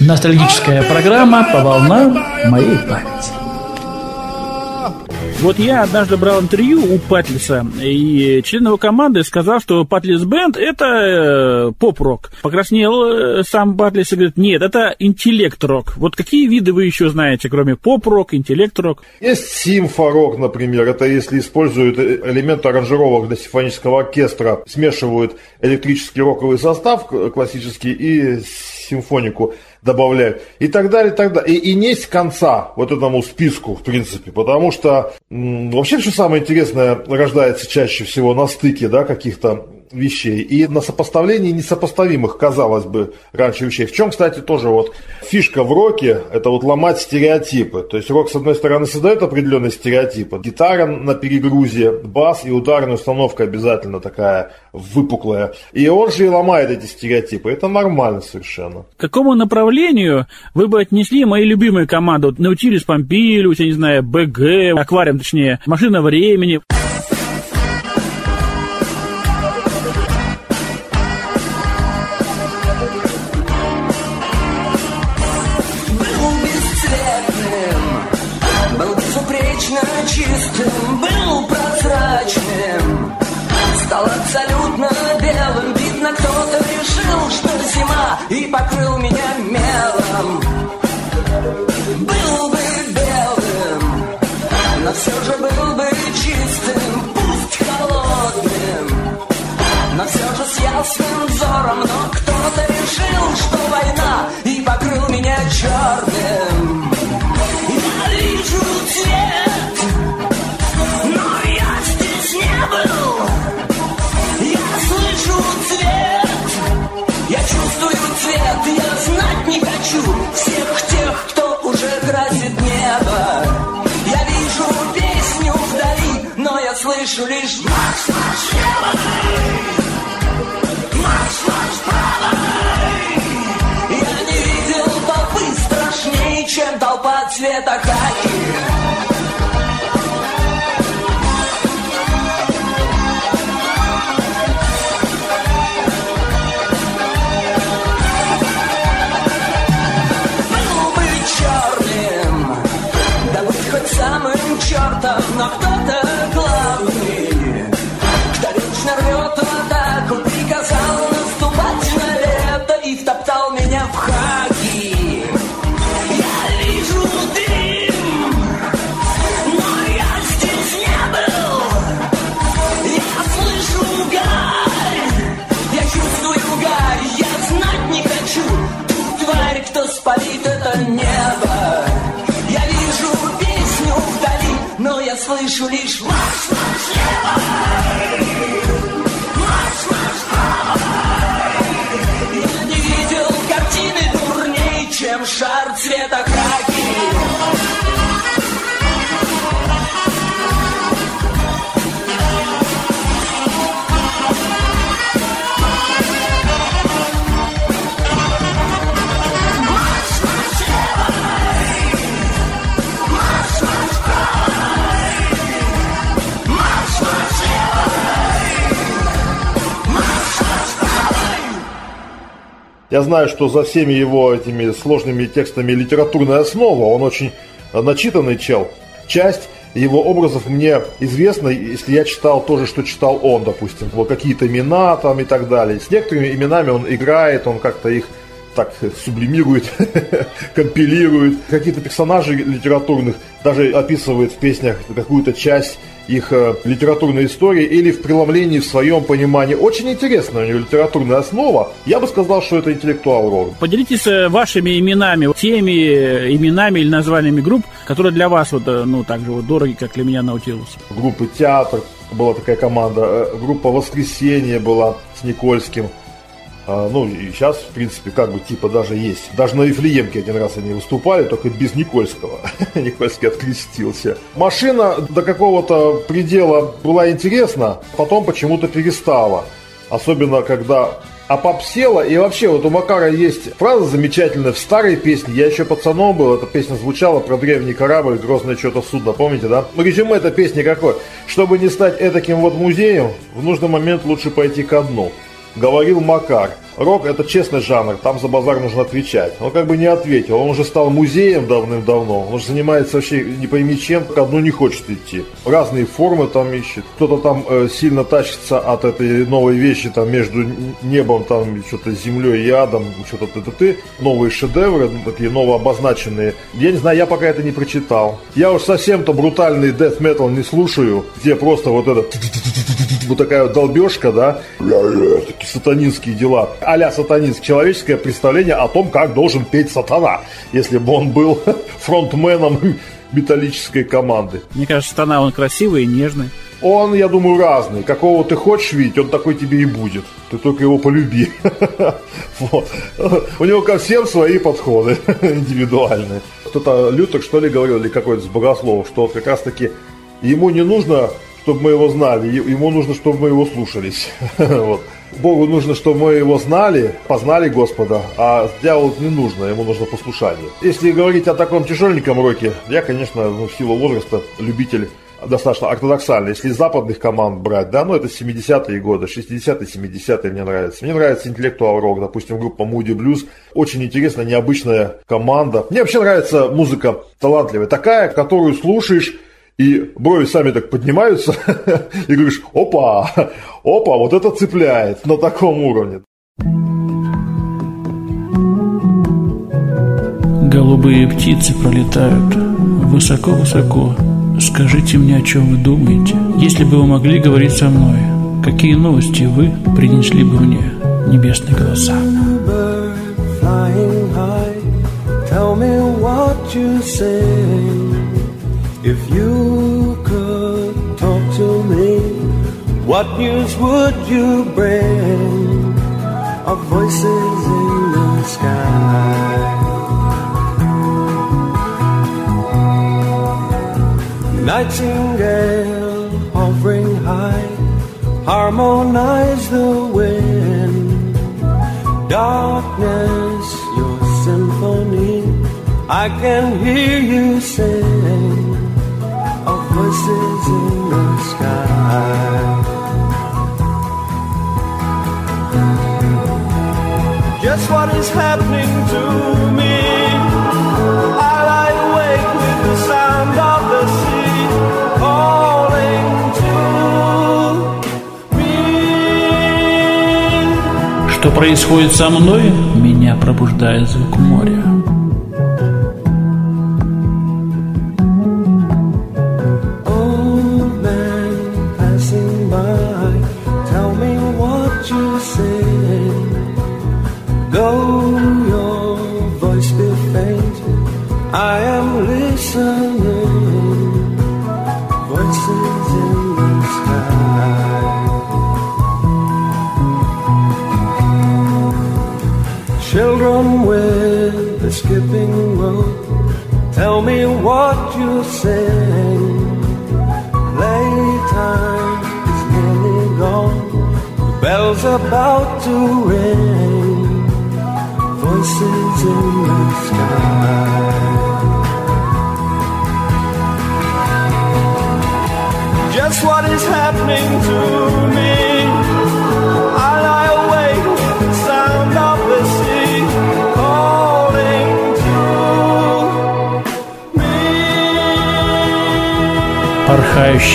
Ностальгическая программа по волнам моей памяти. Вот я однажды брал интервью у Патлиса, и член его команды сказал, что Патлис Бенд – это э, поп-рок. Покраснел э, сам Патлис и говорит, нет, это интеллект-рок. Вот какие виды вы еще знаете, кроме поп-рок, интеллект-рок? Есть симфорок, например. Это если используют э, элементы аранжировок для симфонического оркестра, смешивают электрический роковый состав классический и симфонику добавляют и так далее, и так далее. И, и нет конца вот этому списку, в принципе, потому что м, вообще все самое интересное рождается чаще всего на стыке, да, каких-то вещей и на сопоставлении несопоставимых, казалось бы, раньше вещей. В чем, кстати, тоже вот фишка в роке – это вот ломать стереотипы. То есть рок, с одной стороны, создает определенные стереотипы. Гитара на перегрузе, бас и ударная установка обязательно такая выпуклая. И он же и ломает эти стереотипы. Это нормально совершенно. К какому направлению вы бы отнесли мои любимые команды? Вот Наутилис Помпилиус, я не знаю, БГ, Аквариум, точнее, Машина времени. Слышу лишь марш, марш, левой Марш, марш, правой Я не видел толпы страшнее, чем толпа цвета хаки чертом, но кто-то рвет в атаку, приказал наступать на лето и втоптал меня в хаки. Я вижу дым, но я здесь не был. Я слышу гарь, я чувствую гарь, я знать не хочу. Ту тварь, кто спалит это небо. Я вижу песню вдали, но я слышу лишь Я знаю, что за всеми его этими сложными текстами литературная основа, он очень начитанный чел. Часть его образов мне известна, если я читал то же, что читал он, допустим, вот какие-то имена там и так далее. С некоторыми именами он играет, он как-то их так сублимирует, компилирует. Какие-то персонажи литературных даже описывает в песнях какую-то часть их э, литературной истории или в преломлении в своем понимании. Очень интересная у него литературная основа. Я бы сказал, что это интеллектуал рок. Поделитесь э, вашими именами, теми э, именами или названиями групп, которые для вас вот, ну, так же вот дороги, как для меня Наутилус. Группы «Театр» была такая команда, группа «Воскресенье» была с Никольским. А, Ну, и сейчас, в принципе, как бы типа даже есть. Даже на Вифлеемке один раз они выступали, только без Никольского. Никольский открестился. Машина до какого-то предела была интересна, потом почему-то перестала. Особенно, когда опопсела. И вообще, вот у Макара есть фраза замечательная в старой песне. Я еще пацаном был, эта песня звучала про древний корабль, грозное что-то судно, помните, да? Ну, резюме этой песни какой? Чтобы не стать этаким вот музеем, в нужный момент лучше пойти ко дну говорил Макар. Рок это честный жанр, там за базар нужно отвечать. Он как бы не ответил, он уже стал музеем давным-давно, он уже занимается вообще не пойми чем, к одну не хочет идти. Разные формы там ищет, кто-то там э, сильно тащится от этой новой вещи, там между небом, там что-то землей и адом, что-то ты-ты-ты, новые шедевры, такие новообозначенные. Я не знаю, я пока это не прочитал. Я уж совсем-то брутальный death metal не слушаю, где просто вот это вот такая вот долбежка, да, такие сатанинские дела. А сатанинск, человеческое представление о том, как должен петь сатана, если бы он был фронтменом металлической команды. Мне кажется, сатана, он красивый и нежный. Он, я думаю, разный. Какого ты хочешь видеть, он такой тебе и будет. Ты только его полюби. У него ко всем свои подходы индивидуальные. Кто-то Лютер, что ли, говорил, или какой-то с богословов, что как раз-таки ему не нужно чтобы мы его знали, ему нужно, чтобы мы его слушались. вот. Богу нужно, чтобы мы его знали, познали Господа, а дьяволу не нужно, ему нужно послушание. Если говорить о таком тяжеленьком роке, я, конечно, ну, в силу возраста любитель достаточно ортодоксальный. Если западных команд брать, да, ну это 70-е годы, 60-е, 70-е мне нравится. Мне нравится интеллектуал рок, допустим, группа Moody Blues. Очень интересная, необычная команда. Мне вообще нравится музыка талантливая, такая, которую слушаешь и брови сами так поднимаются, и говоришь, опа, опа, вот это цепляет на таком уровне. Голубые птицы пролетают высоко-высоко. Скажите мне, о чем вы думаете? Если бы вы могли говорить со мной, какие новости вы принесли бы мне, небесные голоса? Tell me what you say. If you could talk to me, what news would you bring? Of voices in the sky. Nightingale hovering high, harmonize the wind. Darkness, your symphony, I can hear you sing voices in the sky. Just what is happening to me? I lie awake with the sound of the sea calling to me. Что происходит со мной? Меня пробуждает звук моря.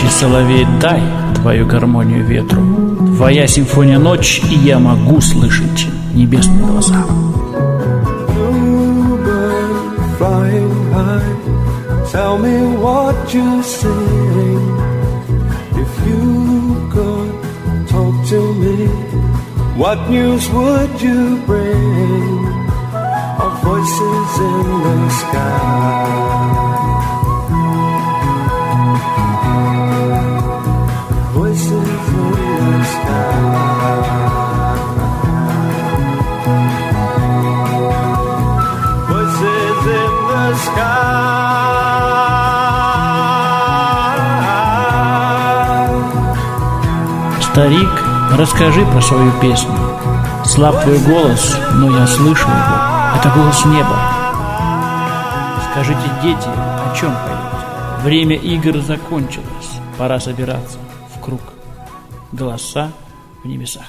Порхающий соловей, дай твою гармонию ветру. Твоя симфония ночь, и я могу слышать небесные глаза. What news would you bring Of voices in the sky Старик, расскажи про свою песню. Слаб твой голос, но я слышу его. Это голос неба. Скажите, дети, о чем поете? Время игр закончилось. Пора собираться в круг. Голоса в небесах.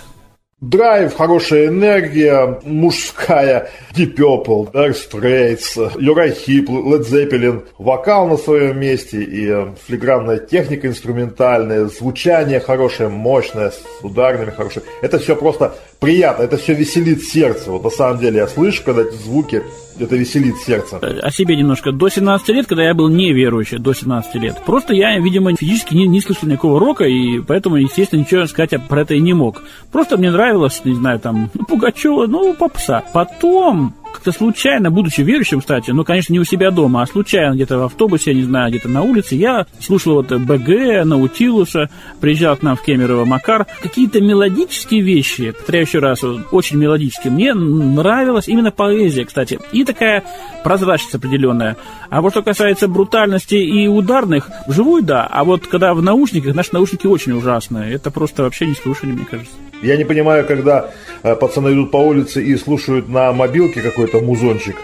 Драйв, хорошая энергия, мужская, Deep Purple, Dire Straits, Uriah Heep, Led Zeppelin, вокал на своем месте и э, филигранная техника инструментальная, звучание хорошее, мощное, с ударными хорошими. Это все просто приятно, это все веселит сердце. Вот на самом деле я слышу, когда эти звуки, это веселит сердце. О себе немножко. До 17 лет, когда я был неверующий, до 17 лет, просто я, видимо, физически не, не слышал никакого рока, и поэтому, естественно, ничего сказать про это и не мог. Просто мне нравилось, не знаю, там, ну, Пугачева, ну, попса. Потом как-то случайно, будучи верующим, кстати, ну, конечно, не у себя дома, а случайно где-то в автобусе, я не знаю, где-то на улице, я слушал вот БГ, Наутилуса, приезжал к нам в Кемерово Макар. Какие-то мелодические вещи, повторяю еще раз, очень мелодические, мне нравилась именно поэзия, кстати, и такая прозрачность определенная. А вот что касается брутальности и ударных, вживую, да, а вот когда в наушниках, наши наушники очень ужасные, это просто вообще не слушали, мне кажется. Я не понимаю, когда э, пацаны идут по улице и слушают на мобилке какой-то музончик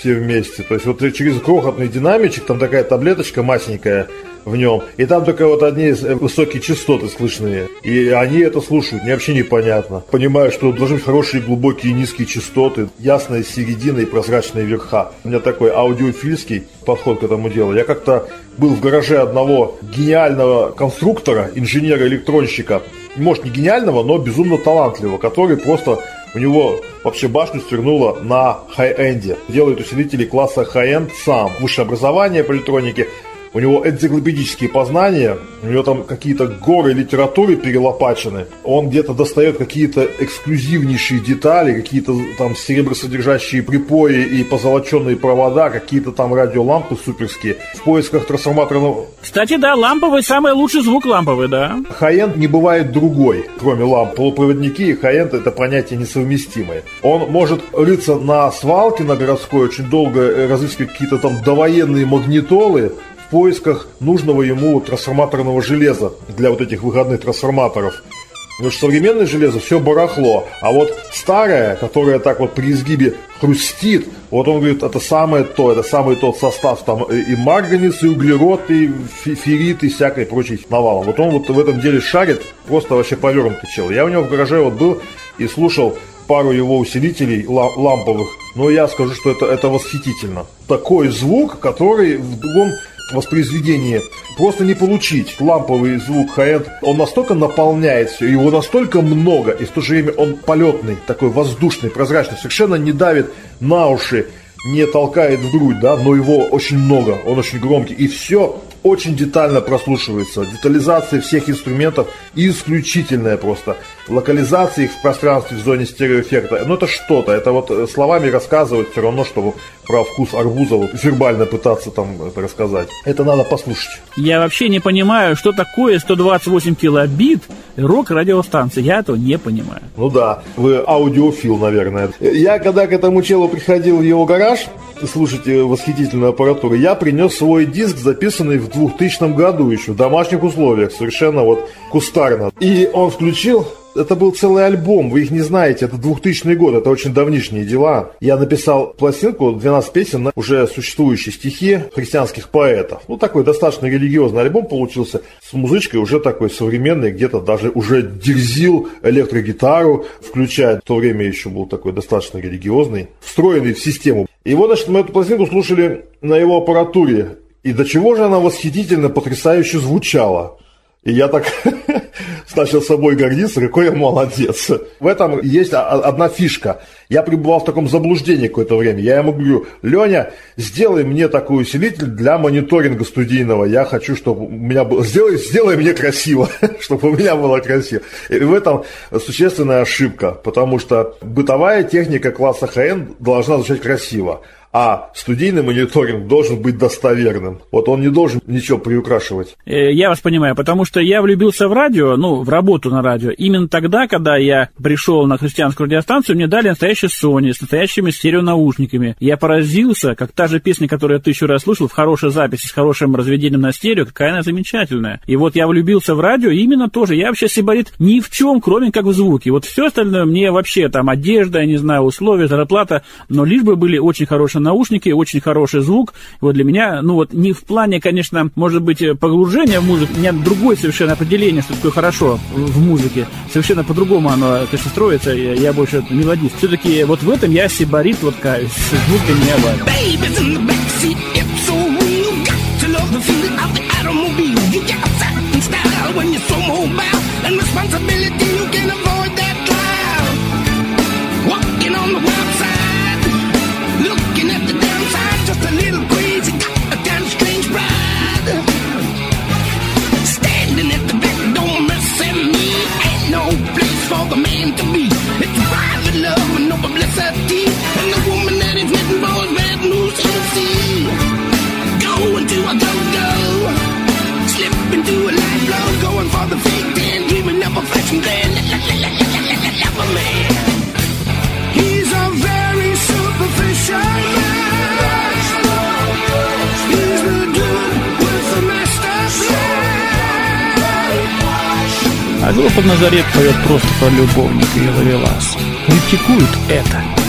все вместе. То есть вот через крохотный динамичек, там такая таблеточка масенькая в нем, и там только вот одни э, высокие частоты слышные. И они это слушают, мне вообще непонятно. Понимаю, что должны быть хорошие глубокие низкие частоты, ясная середина и прозрачные верха. У меня такой аудиофильский подход к этому делу. Я как-то был в гараже одного гениального конструктора, инженера-электронщика, может, не гениального, но безумно талантливого, который просто у него вообще башню свернуло на хай-энде. Делает усилители класса хай-энд сам. Высшее образование по электронике – у него энциклопедические познания, у него там какие-то горы литературы перелопачены. Он где-то достает какие-то эксклюзивнейшие детали, какие-то там серебросодержащие припои и позолоченные провода, какие-то там радиолампы суперские. В поисках трансформаторного... Кстати, да, ламповый самый лучший звук ламповый, да. Хай-энд не бывает другой, кроме ламп. Полупроводники и хай-энд это понятия несовместимые. Он может рыться на свалке на городской, очень долго э, разыскивать какие-то там довоенные магнитолы, поисках нужного ему трансформаторного железа для вот этих выходных трансформаторов. Потому что современное железо все барахло, а вот старое, которое так вот при изгибе хрустит, вот он говорит, это самое то, это самый тот состав, там и марганец, и углерод, и феррит, и всякой прочей навалом. Вот он вот в этом деле шарит, просто вообще повернутый чел. Я у него в гараже вот был и слушал пару его усилителей ламповых, но я скажу, что это, это восхитительно. Такой звук, который в другом воспроизведение просто не получить. Ламповый звук хай он настолько наполняет все, его настолько много, и в то же время он полетный, такой воздушный, прозрачный, совершенно не давит на уши, не толкает в грудь, да, но его очень много, он очень громкий, и все очень детально прослушивается. Детализация всех инструментов исключительная просто. Локализация их в пространстве в зоне стереоэффекта. Ну это что-то. Это вот э, словами рассказывать все равно, чтобы про вкус арбуза вот, вербально пытаться там это рассказать. Это надо послушать. Я вообще не понимаю, что такое 128 килобит рок-радиостанции. Я этого не понимаю. Ну да, вы аудиофил, наверное. Я когда к этому челу приходил в его гараж, слушайте восхитительную аппаратуру, я принес свой диск, записанный в 2000 году еще, в домашних условиях, совершенно вот кустарно. И он включил, это был целый альбом, вы их не знаете, это 2000 год, это очень давнишние дела. Я написал пластинку, 12 песен на уже существующие стихи христианских поэтов. Ну, такой достаточно религиозный альбом получился, с музычкой уже такой современный, где-то даже уже дерзил электрогитару, включая, в то время еще был такой достаточно религиозный, встроенный в систему. И вот, значит, мы эту пластинку слушали на его аппаратуре. И до чего же она восхитительно, потрясающе звучала. И я так начал собой гордиться, какой я молодец. В этом есть одна фишка. Я пребывал в таком заблуждении какое-то время. Я ему говорю, Леня, сделай мне такой усилитель для мониторинга студийного. Я хочу, чтобы у меня было... Сделай, сделай мне красиво, чтобы у меня было красиво. И в этом существенная ошибка, потому что бытовая техника класса ХН должна звучать красиво а студийный мониторинг должен быть достоверным. Вот он не должен ничего приукрашивать. Э, я вас понимаю, потому что я влюбился в радио, ну, в работу на радио, именно тогда, когда я пришел на христианскую радиостанцию, мне дали настоящий настоящей Sony, с настоящими стереонаушниками. Я поразился, как та же песня, которую я тысячу раз слушал, в хорошей записи, с хорошим разведением на стерео, какая она замечательная. И вот я влюбился в радио именно тоже. Я вообще сибарит ни в чем, кроме как в звуке. Вот все остальное мне вообще там одежда, я не знаю, условия, зарплата, но лишь бы были очень хорошие наушники, очень хороший звук. Вот для меня, ну вот не в плане, конечно, может быть, погружения в музыку, у меня другое совершенно определение, что такое хорошо в музыке. Совершенно по-другому оно, конечно, строится, я, я больше мелодист. Все-таки вот в этом я сибарит, вот каюсь. Звук меня важен. А группа Назарет поет просто про любовника и ловелас. Критикует это.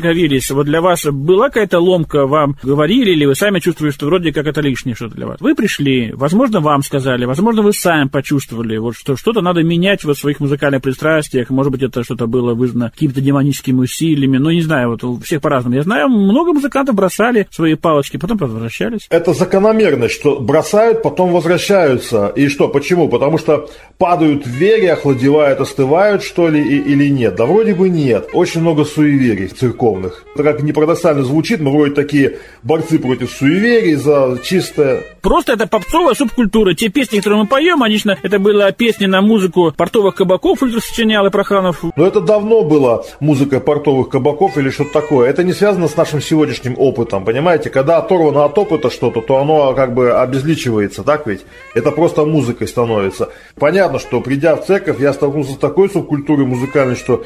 Воцерковились, вот для вас была какая-то ломка, вам говорили, или вы сами чувствовали, что вроде как это лишнее что-то для вас? Вы пришли, возможно, вам сказали, возможно, вы сами почувствовали, вот что что-то надо менять в своих музыкальных пристрастиях, может быть, это что-то было вызвано какими-то демоническими усилиями, ну, не знаю, вот всех по-разному. Я знаю, много музыкантов бросали свои палочки, потом возвращались. Это закономерность, что бросают, потом возвращаются. И что, почему? Потому что падают в вере, охладевают, остывают, что ли, и, или нет? Да вроде бы нет. Очень много суеверий церковных. Это как не парадоксально звучит, мы вроде такие борцы против суеверий за чистое... Просто это попсовая субкультура. Те песни, которые мы поем, они, это были песни на музыку портовых кабаков, Ультра сочинял и Проханов. Но это давно была музыка портовых кабаков или что-то такое. Это не связано с нашим сегодняшним опытом, понимаете? Когда оторвано от опыта что-то, то оно как бы обезличивается, так ведь? Это просто музыкой становится. Понятно, что придя в церковь, я столкнулся с такой субкультурой музыкальной, что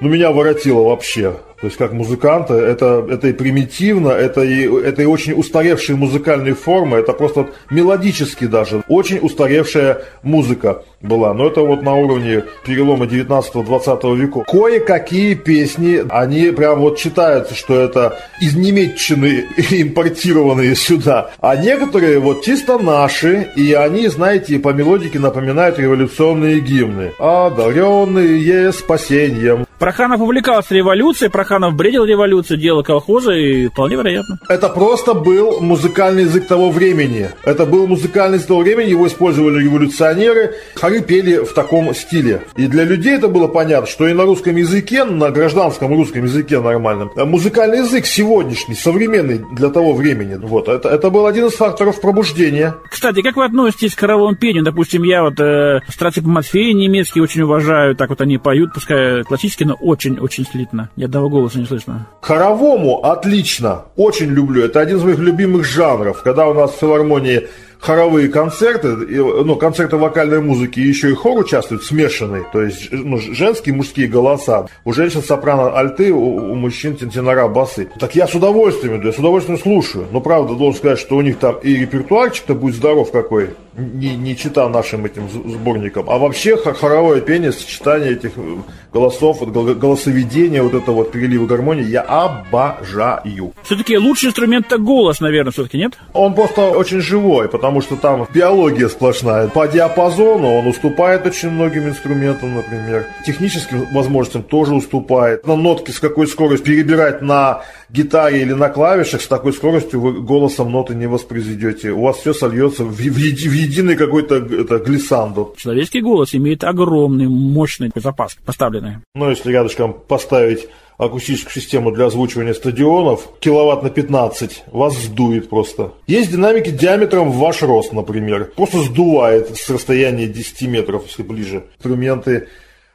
ну, меня воротило вообще. То есть, как музыканта, это, это и примитивно, это и, это и очень устаревшие музыкальные формы, это просто мелодически даже, очень устаревшая музыка была. Но это вот на уровне перелома 19-20 века. Кое-какие песни, они прям вот читаются, что это из Немеччины импортированные сюда. А некоторые вот чисто наши, и они, знаете, по мелодике напоминают революционные гимны. Одаренные спасением. Проханов увлекался революцией, Проханов бредил революцию, делал колхозы, и вполне вероятно. Это просто был музыкальный язык того времени. Это был музыкальный язык того времени, его использовали революционеры, хоры пели в таком стиле. И для людей это было понятно, что и на русском языке, на гражданском русском языке нормальном, музыкальный язык сегодняшний, современный для того времени, вот, это, это был один из факторов пробуждения. Кстати, как вы относитесь к хоровому пению? Допустим, я вот э, Страципа Матфея немецкий очень уважаю, так вот они поют, пускай классически, но очень-очень слитно. Ни одного голоса не слышно. Хоровому отлично, очень люблю. Это один из моих любимых жанров. Когда у нас в филармонии хоровые концерты, ну, концерты вокальной музыки, еще и хор участвует смешанный, то есть ну, женские и мужские голоса. У женщин сопрано альты, у, у мужчин тенора басы. Так я с удовольствием иду, я с удовольствием слушаю. Но правда, должен сказать, что у них там и репертуарчик-то будет здоров какой, не, не чита нашим этим сборникам, а вообще хоровое пение, сочетание этих э, голосов, голосоведение, вот это вот переливы гармонии, я обожаю. Все-таки лучший инструмент это голос, наверное, все-таки нет? Он просто очень живой, потому что там биология сплошная. По диапазону он уступает очень многим инструментам, например. Техническим возможностям тоже уступает. На нотки с какой скоростью перебирать на гитаре или на клавишах с такой скоростью вы голосом ноты не воспроизведете. У вас все сольется в, в, в единый какой-то это, глиссандо. Человеческий голос имеет огромный, мощный запас поставленный. Ну, если рядышком поставить акустическую систему для озвучивания стадионов, киловатт на 15, вас сдует просто. Есть динамики диаметром в ваш рост, например. Просто сдувает с расстояния 10 метров, если ближе. Инструменты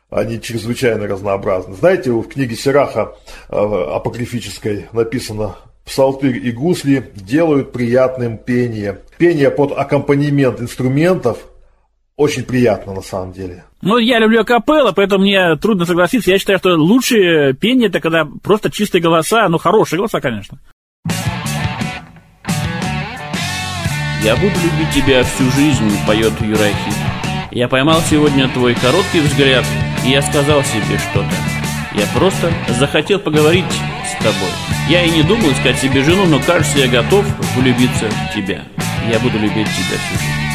они чрезвычайно разнообразны. Знаете, в книге Сераха э, апокрифической написано Псалтырь и гусли делают приятным пение. Пение под аккомпанемент инструментов очень приятно на самом деле. Ну, я люблю капелла, поэтому мне трудно согласиться. Я считаю, что лучшее пение это когда просто чистые голоса, ну, хорошие голоса, конечно. «Я буду любить тебя всю жизнь», — поет Юрахи. «Я поймал сегодня твой короткий взгляд и я сказал себе что-то. Я просто захотел поговорить с тобой. Я и не думал искать себе жену, но кажется, я готов влюбиться в тебя. Я буду любить тебя всю жизнь.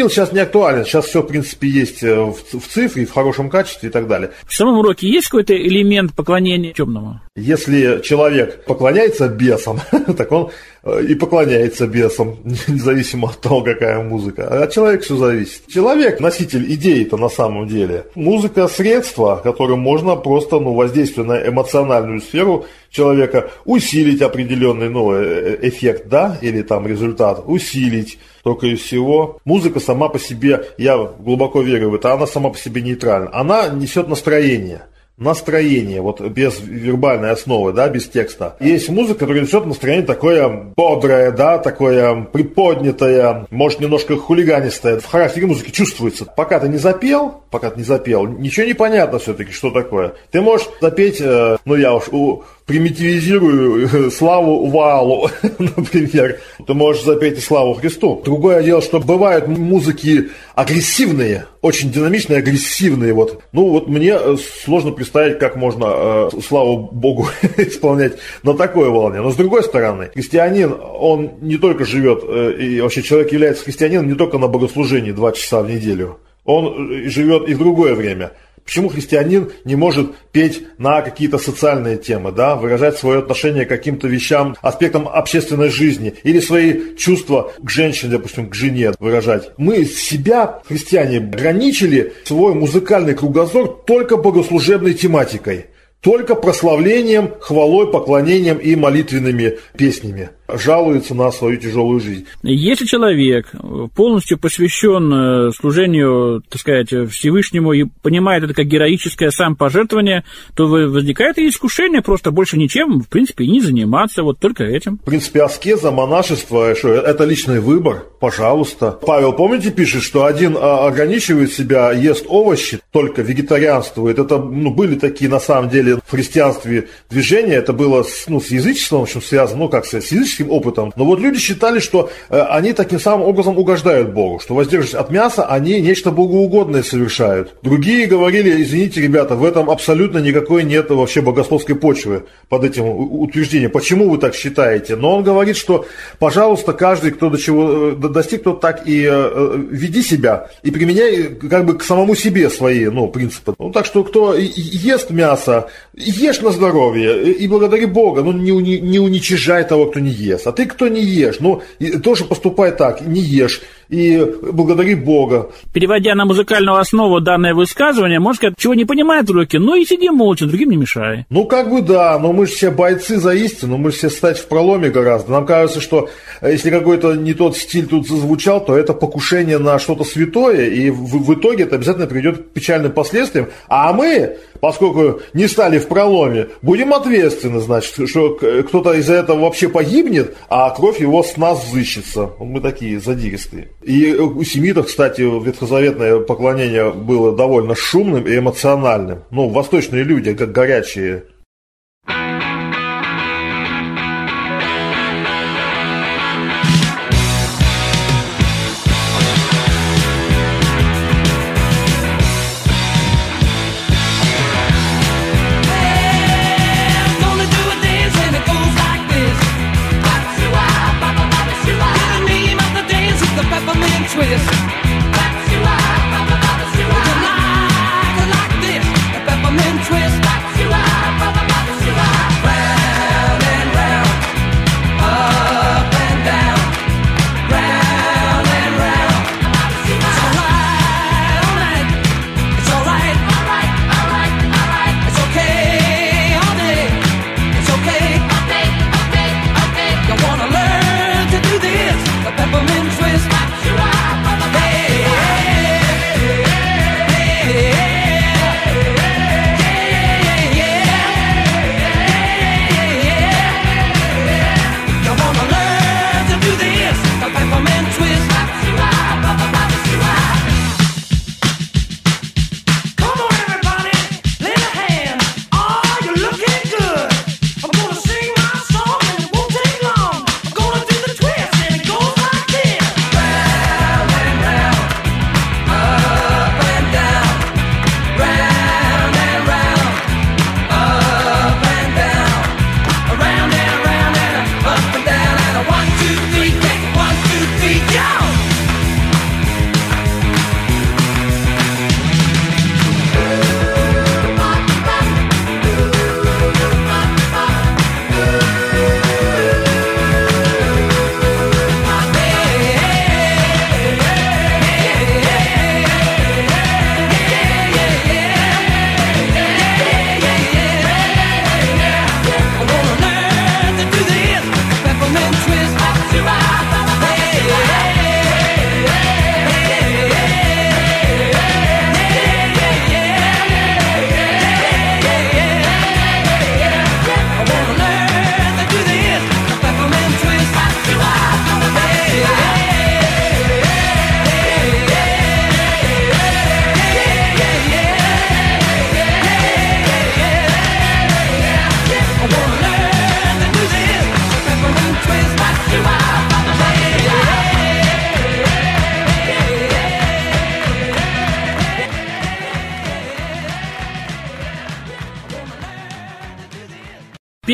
Винил сейчас не актуален, сейчас все, в принципе, есть э, в, в цифре, в хорошем качестве и так далее. В самом уроке есть какой-то элемент поклонения темному? Если человек поклоняется бесам, так он и поклоняется бесам, независимо от того, какая музыка. А от человека все зависит. Человек носитель идеи-то на самом деле. Музыка – средство, которым можно просто ну, воздействуя на эмоциональную сферу человека, усилить определенный ну, э, эффект, да, или там результат, усилить только и всего. Музыка сама по себе, я глубоко верю в это, она сама по себе нейтральна. Она несет настроение настроение, вот без вербальной основы, да, без текста. Есть музыка, которая несет настроение такое бодрое, да, такое приподнятое, может, немножко хулиганистое. В характере музыки чувствуется. Пока ты не запел, пока ты не запел, ничего не понятно все-таки, что такое. Ты можешь запеть, э, ну, я уж у, примитивизирую э, славу Валу, например. Ты можешь запеть и славу Христу. Другое дело, что бывают музыки агрессивные, очень динамичные, агрессивные. Вот. Ну вот мне э, сложно представить, как можно э, славу Богу исполнять на такой волне. Но с другой стороны, христианин, он не только живет, э, и вообще человек является христианином не только на богослужении два часа в неделю. Он э, живет и в другое время. Почему христианин не может петь на какие-то социальные темы, да, выражать свое отношение к каким-то вещам, аспектам общественной жизни или свои чувства к женщине, допустим, к жене выражать? Мы себя, христиане, ограничили свой музыкальный кругозор только богослужебной тематикой только прославлением, хвалой, поклонением и молитвенными песнями жалуется на свою тяжелую жизнь. Если человек полностью посвящен э, служению, так сказать, Всевышнему и понимает это как героическое самопожертвование, то возникает и искушение просто больше ничем, в принципе, и не заниматься, вот только этим. В принципе, аскеза, монашество, что, это личный выбор, пожалуйста. Павел, помните, пишет, что один а, ограничивает себя, ест овощи, только вегетарианствует. Это ну, были такие, на самом деле, в христианстве движения, это было с, ну, с язычеством, в общем, связано, ну, как сказать, с язычеством, практическим опытом. Но вот люди считали, что э, они таким самым образом угождают Богу, что воздерживаясь от мяса, они нечто богоугодное совершают. Другие говорили, извините, ребята, в этом абсолютно никакой нет вообще богословской почвы под этим утверждением. Почему вы так считаете? Но он говорит, что, пожалуйста, каждый, кто до чего э, достиг, тот так и э, веди себя и применяй как бы к самому себе свои ну, принципы. Ну, так что кто ест мясо, ешь на здоровье и благодари Бога, но не, не, не уничижай того, кто не ест ест. А ты кто не ешь? Ну, тоже поступай так, не ешь и благодари Бога. Переводя на музыкальную основу данное высказывание, можно сказать, чего не понимает в руке, ну и сиди молча, другим не мешай. Ну, как бы да, но мы же все бойцы за истину, мы же все стать в проломе гораздо. Нам кажется, что э, если какой-то не тот стиль тут зазвучал, то это покушение на что-то святое, и в, в итоге это обязательно приведет к печальным последствиям. А мы, поскольку не стали в проломе, будем ответственны, значит, что кто-то из-за этого вообще погибнет, а кровь его с нас взыщется. Мы такие задиристые. И у семитов, кстати, ветхозаветное поклонение было довольно шумным и эмоциональным. Ну, восточные люди, как горячие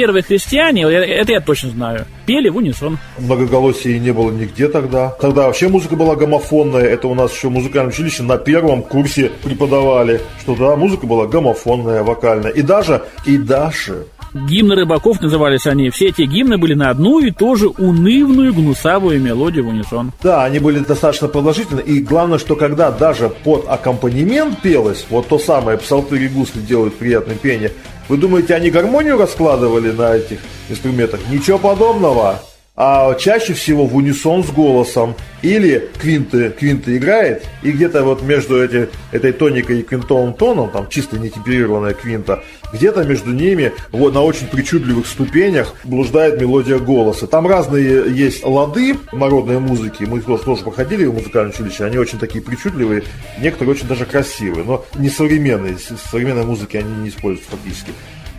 первые христиане, это я точно знаю, пели в унисон. Многоголосия не было нигде тогда. Тогда вообще музыка была гомофонная. Это у нас еще в музыкальном училище на первом курсе преподавали, что да, музыка была гомофонная, вокальная. И даже, и даже Гимны рыбаков назывались они. Все эти гимны были на одну и ту же унывную гнусавую мелодию в унисон. Да, они были достаточно продолжительны. И главное, что когда даже под аккомпанемент пелось, вот то самое псалтырь и гусли делают приятное пение, вы думаете, они гармонию раскладывали на этих инструментах? Ничего подобного. А чаще всего в унисон с голосом. Или квинты, квинты играет, и где-то вот между эти, этой тоникой и квинтовым тоном, там чисто нетемперированная квинта, где-то между ними вот на очень причудливых ступенях блуждает мелодия голоса. Там разные есть лады народной музыки, мы тоже, проходили в музыкальном училище, они очень такие причудливые, некоторые очень даже красивые, но не современные, современной музыки они не используются фактически.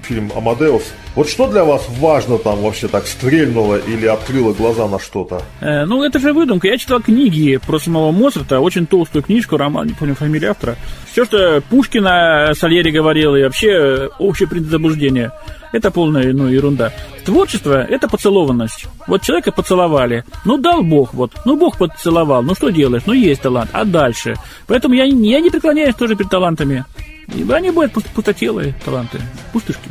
Фильм «Амадеус». Вот что для вас важно там вообще так стрельнуло или открыло глаза на что-то? Э, ну, это же выдумка. Я читал книги про самого Моцарта, очень толстую книжку, роман, не помню фамилию автора. Все, что Пушкина Сальери говорил, и вообще э, общее принцип заблуждения, это полная ну, ерунда. Творчество – это поцелованность. Вот человека поцеловали, ну, дал Бог, вот, ну, Бог поцеловал, ну, что делаешь, ну, есть талант, а дальше? Поэтому я, я не преклоняюсь тоже перед талантами. Они пуст- пустотелые таланты, пустышки.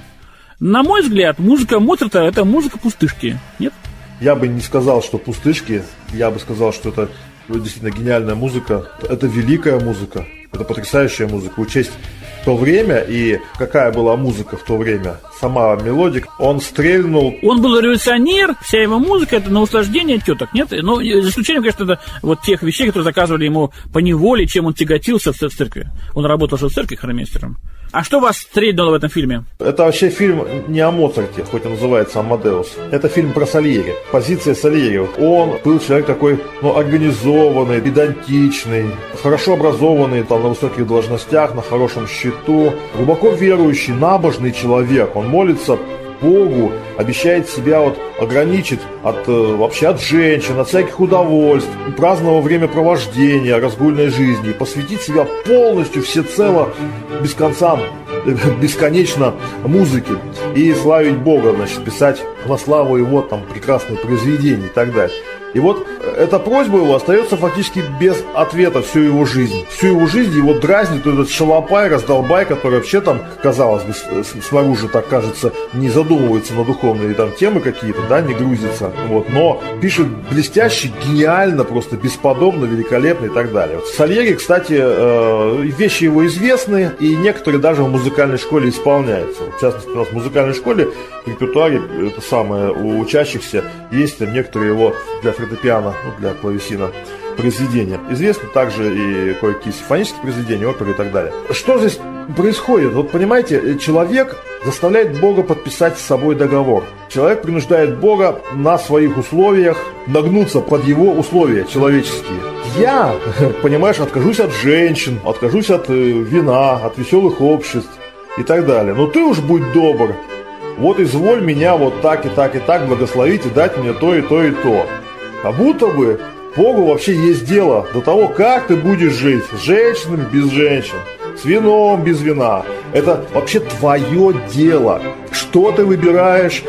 На мой взгляд, музыка Моцарта – это музыка пустышки, нет? Я бы не сказал, что пустышки, я бы сказал, что это действительно гениальная музыка. Это великая музыка, это потрясающая музыка. Учесть то время и какая была музыка в то время, сама мелодика, он стрельнул Он был революционер, вся его музыка это на услаждение теток, нет? Ну, за исключением, конечно, это вот тех вещей, которые заказывали ему по неволе, чем он тяготился в церкви. Он работал же в церкви хромейстером. А что вас стрельнуло в этом фильме? Это вообще фильм не о Моцарте, хоть и называется «Амадеус». Это фильм про Сальери. Позиция Сальери. Он был человек такой, ну, организованный, педантичный, хорошо образованный, там, на высоких должностях, на хорошем счету, глубоко верующий, набожный человек. Он молится Богу, обещает себя вот ограничить от э, вообще от женщин, от всяких удовольств, праздного времяпровождения, разгульной жизни, посвятить себя полностью, всецело, без конца, бесконечно музыке и славить Бога, значит, писать на славу его там прекрасные произведения и так далее. И вот э, эта просьба его остается фактически без ответа всю его жизнь. Всю его жизнь его дразнит этот шалопай, раздолбай, который вообще там, казалось бы, с- снаружи, так кажется, не задумывается на духовные там темы какие-то, да, не грузится. Вот, но пишет блестяще, гениально, просто бесподобно, великолепно и так далее. Вот Сальери, кстати, э, вещи его известны, и некоторые даже в музыкальной школе исполняются. В частности, у нас в музыкальной школе в репертуаре, это самое, у учащихся есть там некоторые его для фортепиано, ну, для клавесина произведения. Известны также и кое-какие симфонические произведения, оперы и так далее. Что здесь происходит? Вот понимаете, человек заставляет Бога подписать с собой договор. Человек принуждает Бога на своих условиях нагнуться под его условия человеческие. Я, понимаешь, откажусь от женщин, откажусь от э, вина, от веселых обществ и так далее. Но ты уж будь добр, вот изволь меня вот так и так и так благословить и дать мне то и то и то. Как будто бы Богу вообще есть дело до того, как ты будешь жить с женщинами без женщин, с вином без вина. Это вообще твое дело. Что ты выбираешь,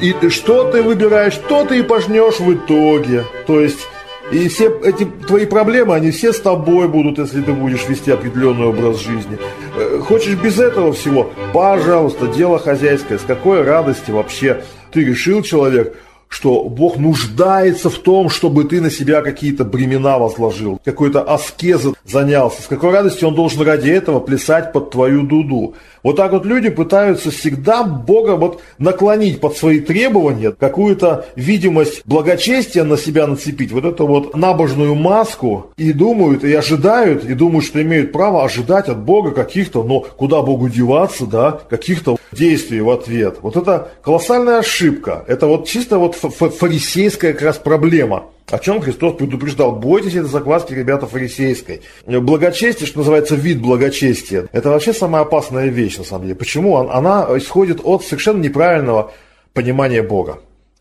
и что ты выбираешь, то ты и пожнешь в итоге. То есть и все эти твои проблемы, они все с тобой будут, если ты будешь вести определенный образ жизни. Э, Хочешь без этого всего? Пожалуйста, дело хозяйское. С какой радости вообще ты решил, человек, что Бог нуждается в том, чтобы ты на себя какие-то бремена возложил, какой-то аскеза занялся. С какой радостью он должен ради этого плясать под твою дуду. Вот так вот люди пытаются всегда Бога вот наклонить под свои требования, какую-то видимость благочестия на себя нацепить, вот эту вот набожную маску, и думают, и ожидают, и думают, что имеют право ожидать от Бога каких-то, но куда Богу деваться, да, каких-то действий в ответ. Вот это колоссальная ошибка. Это вот чисто вот фа- фа- фарисейская как раз проблема. О чем Христос предупреждал? Бойтесь этой закваски, ребята, фарисейской. Благочестие, что называется, вид благочестия, это вообще самая опасная вещь, на самом деле. Почему? Она- исходит от совершенно неправильного понимания Бога.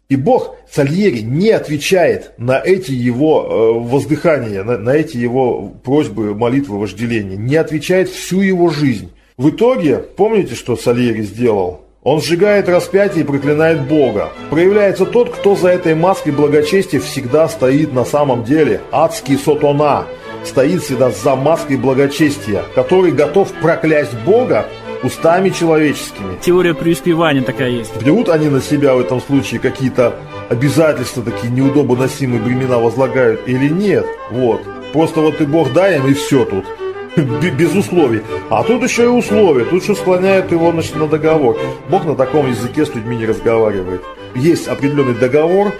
И Бог Сальери не отвечает на эти его э, воздыхания, на, на эти его просьбы, молитвы, вожделения. Не отвечает всю его жизнь. В итоге, помните, что Сальери сделал? Он сжигает распятие и проклинает Бога. Проявляется тот, кто за этой маской благочестия всегда стоит на самом деле. Адский сотона стоит всегда за маской благочестия, который готов проклясть Бога устами человеческими. Теория преуспевания такая есть. Берут они на себя в этом случае какие-то обязательства, такие неудобоносимые бремена возлагают или нет? Вот. Просто вот и Бог дай им, и все тут. Без условий. А тут еще и условия. Тут еще склоняют его значит, на договор. Бог на таком языке с людьми не разговаривает. Есть определенный договор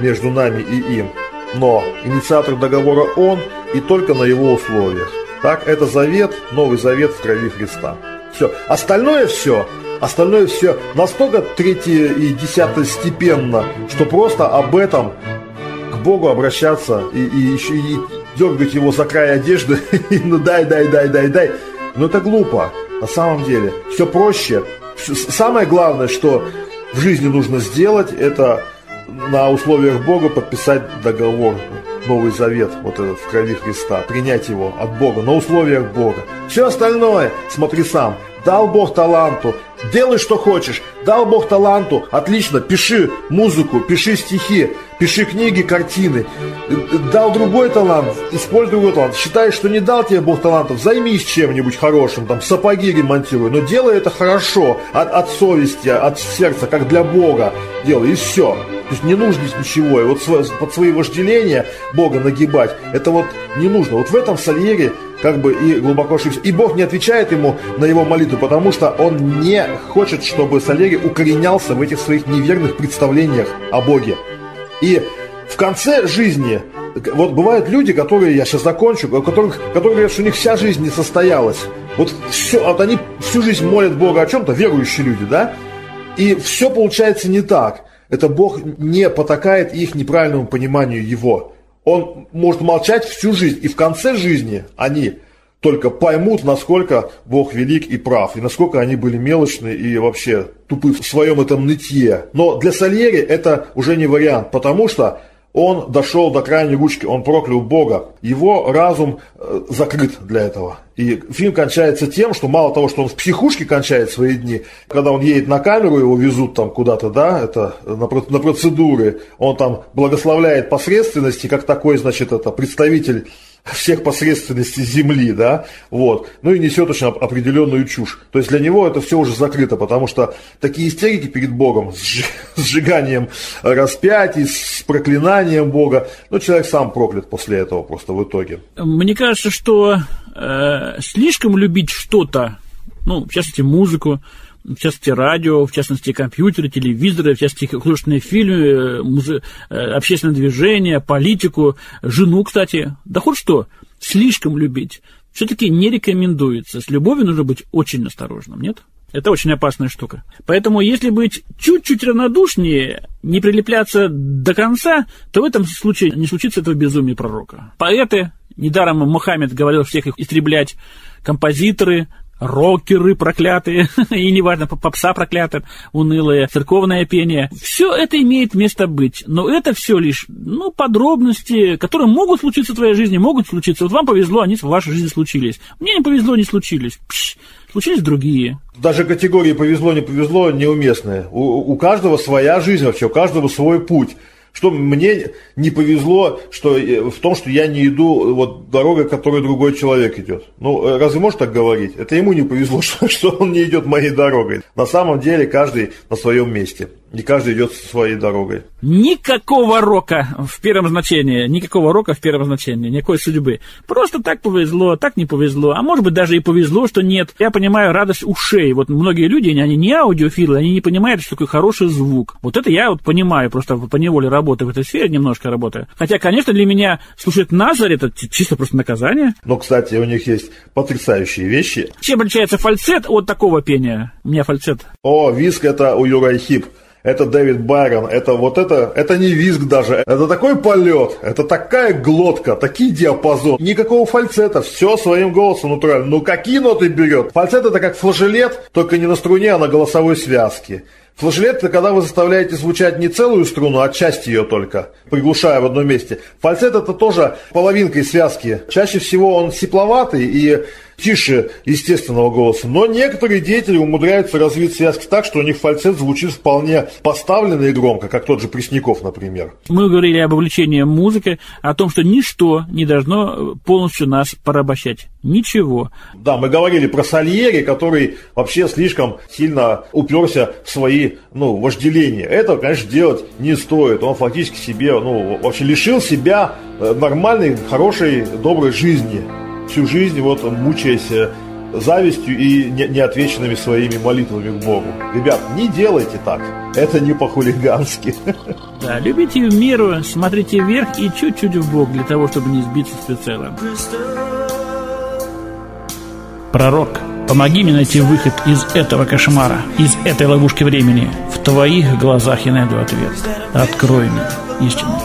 между нами и им. Но инициатор договора он и только на его условиях. Так, это завет, новый завет в крови Христа. Все. Остальное все, остальное все настолько третье и десятое степенно, что просто об этом к Богу обращаться и, и и дергать его за край одежды, ну дай, дай, дай, дай, дай. Но это глупо, на самом деле. Все проще. Самое главное, что в жизни нужно сделать, это на условиях Бога подписать договор, Новый Завет, вот этот в крови Христа, принять его от Бога, на условиях Бога. Все остальное смотри сам. Дал Бог таланту, делай что хочешь. Дал Бог таланту, отлично, пиши музыку, пиши стихи, пиши книги, картины. Дал другой талант, используй другой талант. Считаешь, что не дал тебе Бог талантов, займись чем-нибудь хорошим, там сапоги ремонтируй, но делай это хорошо, от, от совести, от сердца, как для Бога делай, и все. То есть не нужно здесь ничего. И вот под свои вожделения Бога нагибать, это вот не нужно. Вот в этом Сальери как бы и глубоко ошибся. И Бог не отвечает ему на его молитву, потому что он не хочет, чтобы Сальери укоренялся в этих своих неверных представлениях о Боге. И в конце жизни, вот бывают люди, которые, я сейчас закончу, которых, которые говорят, что у них вся жизнь не состоялась. Вот, все, вот они всю жизнь молят Бога о чем-то, верующие люди, да? И все получается не так это Бог не потакает их неправильному пониманию Его. Он может молчать всю жизнь, и в конце жизни они только поймут, насколько Бог велик и прав, и насколько они были мелочны и вообще тупы в своем этом нытье. Но для Сальери это уже не вариант, потому что он дошел до крайней ручки, он проклял Бога. Его разум э, закрыт для этого. И фильм кончается тем, что мало того, что он в психушке кончает свои дни, когда он едет на камеру, его везут там куда-то, да, это на, на процедуры, он там благословляет посредственности, как такой, значит, это представитель всех посредственностей Земли, да, вот, ну и несет очень определенную чушь. То есть для него это все уже закрыто, потому что такие истерики перед Богом, с сжиганием распятий, с проклинанием Бога, ну, человек сам проклят после этого просто в итоге. Мне кажется, что э, слишком любить что-то, ну, в частности, музыку, в частности, радио, в частности, компьютеры, телевизоры, в частности, художественные фильмы, э, музе... Э, общественное движение, политику, жену, кстати. Да хоть что, слишком любить. Все-таки не рекомендуется. С любовью нужно быть очень осторожным, нет? Это очень опасная штука. Поэтому, если быть чуть-чуть равнодушнее, не прилепляться до конца, то в этом случае не случится этого безумия пророка. Поэты, недаром Мухаммед говорил всех их истреблять, композиторы, рокеры проклятые, и неважно, попса проклятая, унылое, церковное пение. Все это имеет место быть, но это все лишь, ну, подробности, которые могут случиться в твоей жизни, могут случиться. Вот вам повезло, они в вашей жизни случились. Мне не повезло, не случились. Пш, случились другие. Даже категории повезло, не повезло неуместные. У, у каждого своя жизнь вообще, у каждого свой путь. Что мне не повезло что, э, в том, что я не иду вот дорогой, которой другой человек идет. Ну, э, разве можно так говорить? Это ему не повезло, что, что он не идет моей дорогой. На самом деле каждый на своем месте. И каждый идет своей дорогой. Никакого рока в первом значении, никакого рока в первом значении, никакой судьбы. Просто так повезло, так не повезло. А может быть даже и повезло, что нет. Я понимаю радость ушей. Вот многие люди, они не аудиофилы, они не понимают, что такое хороший звук. Вот это я вот понимаю, просто по неволе работаю в этой сфере, немножко работаю. Хотя, конечно, для меня слушать Назарь это чисто просто наказание. Но, кстати, у них есть потрясающие вещи. Чем отличается фальцет от такого пения? У меня фальцет. О, виск это у Юрай Хип это Дэвид Байрон, это вот это, это не визг даже, это такой полет, это такая глотка, такие диапазон, никакого фальцета, все своим голосом натурально. Ну какие ноты берет? Фальцет это как флажелет, только не на струне, а на голосовой связке. Флажелет – это когда вы заставляете звучать не целую струну, а часть ее только, приглушая в одном месте. Фальцет – это тоже половинкой связки. Чаще всего он сипловатый, и тише естественного голоса. Но некоторые деятели умудряются развить связки так, что у них фальцет звучит вполне поставленно и громко, как тот же Пресняков, например. Мы говорили об увлечении музыкой, о том, что ничто не должно полностью нас порабощать. Ничего. Да, мы говорили про Сальери, который вообще слишком сильно уперся в свои ну, вожделения. Этого, конечно, делать не стоит. Он фактически себе, ну, вообще лишил себя э, нормальной, хорошей, доброй жизни. Всю жизнь вот мучаясь э, завистью и не- неотвеченными своими молитвами к Богу. Ребят, не делайте так. Это не по-хулигански. Да, любите в меру, смотрите вверх и чуть-чуть в бок для того, чтобы не сбиться с прицела. Пророк, помоги мне найти выход из этого кошмара, из этой ловушки времени. В твоих глазах я найду ответ. Открой мне истину.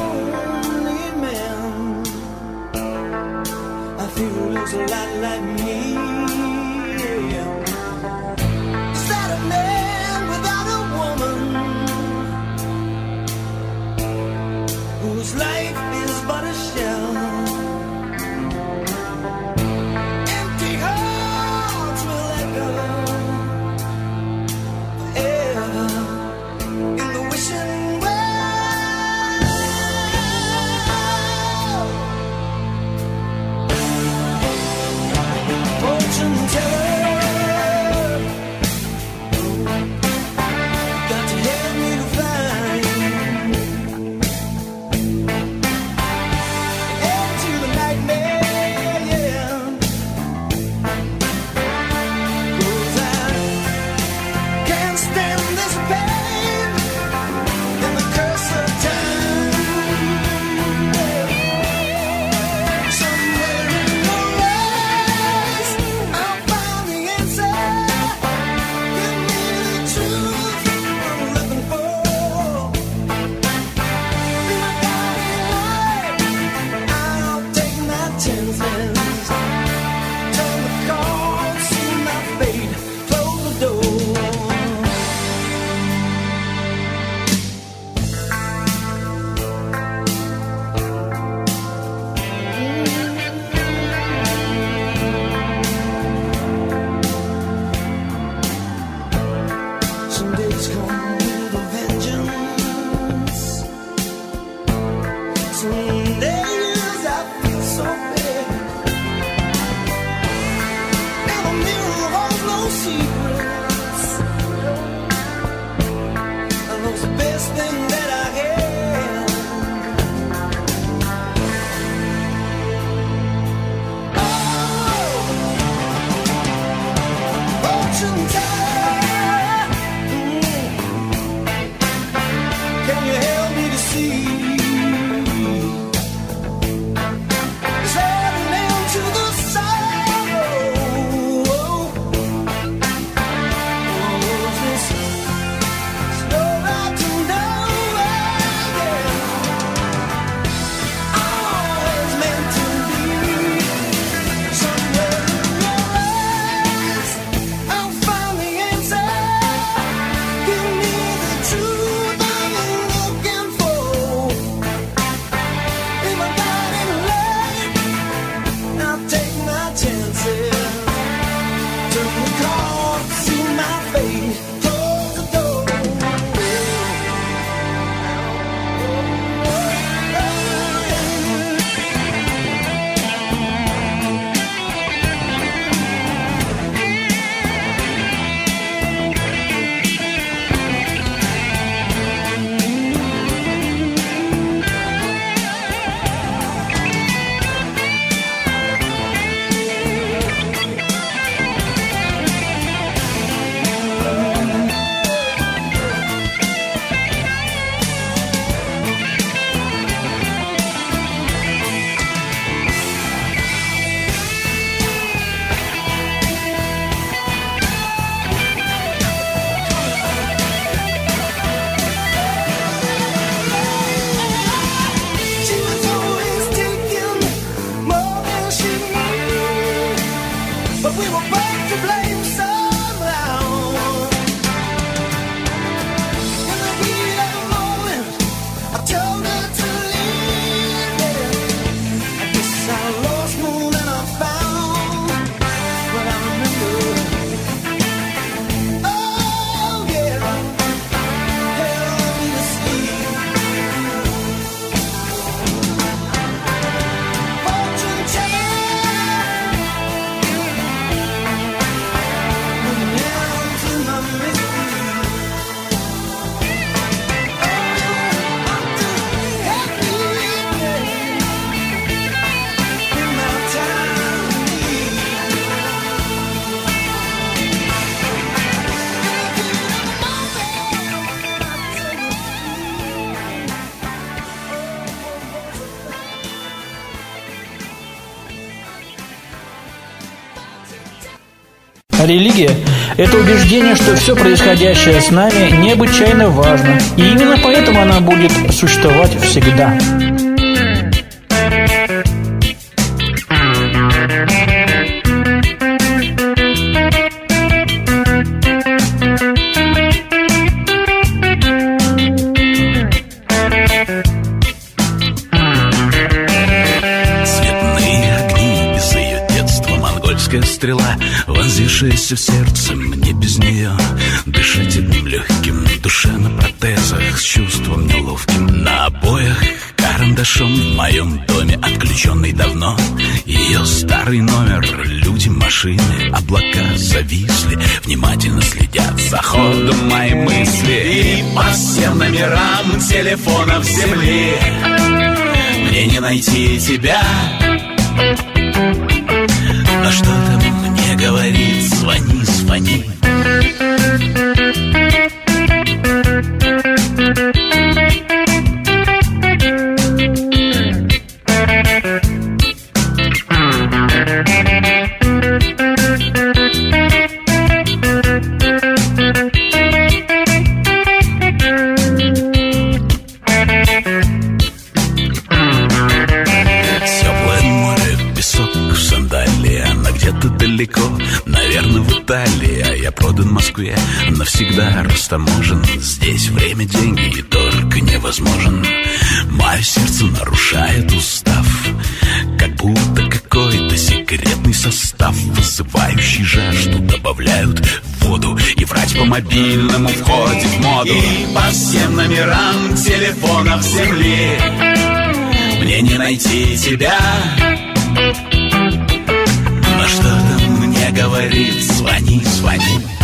Религия – это убеждение, что все происходящее с нами необычайно важно. И именно поэтому она будет существовать всегда. Вонзившаяся в сердце Мне без нее Дышать одним легким Душа на протезах С чувством неловким На обоях. Карандашом В моем доме отключенный давно. Ее старый номер Люди, машины, облака зависли Внимательно следят за ходом мои мысли. И по всем номерам телефонов земли. Мне не найти тебя Но что там мне говорит Звони, звони Москве, навсегда растаможен. Здесь время, деньги и торг невозможен. Мое сердце нарушает устав. Как будто какой-то секретный состав Вызывающий жажду добавляют в воду. И врать по мобильному входит в моду. И по всем номерам телефонов земли. Мне не найти тебя. Но что там мне говорит Звони, звони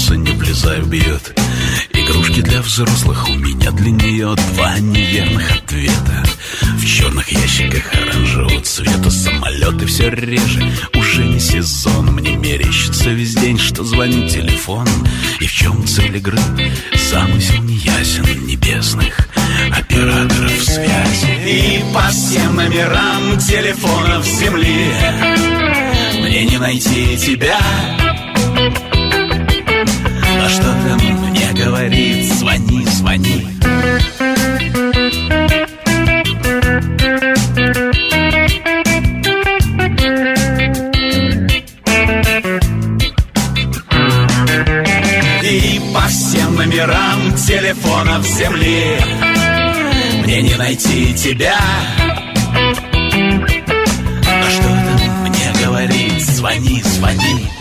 вопроса не влезаю бьет Игрушки для взрослых у меня для нее два неверных ответа. В черных ящиках оранжевого цвета самолеты все реже. Уже не сезон, мне мерещится весь день, что звонит телефон. И в чем цель игры? Замысел неясен небесных операторов связи. И по всем номерам телефонов земли. Мне не найти тебя а что там мне говорит, звони, звони. И по всем номерам телефонов земли Мне не найти тебя. А что там мне говорит, звони, звони.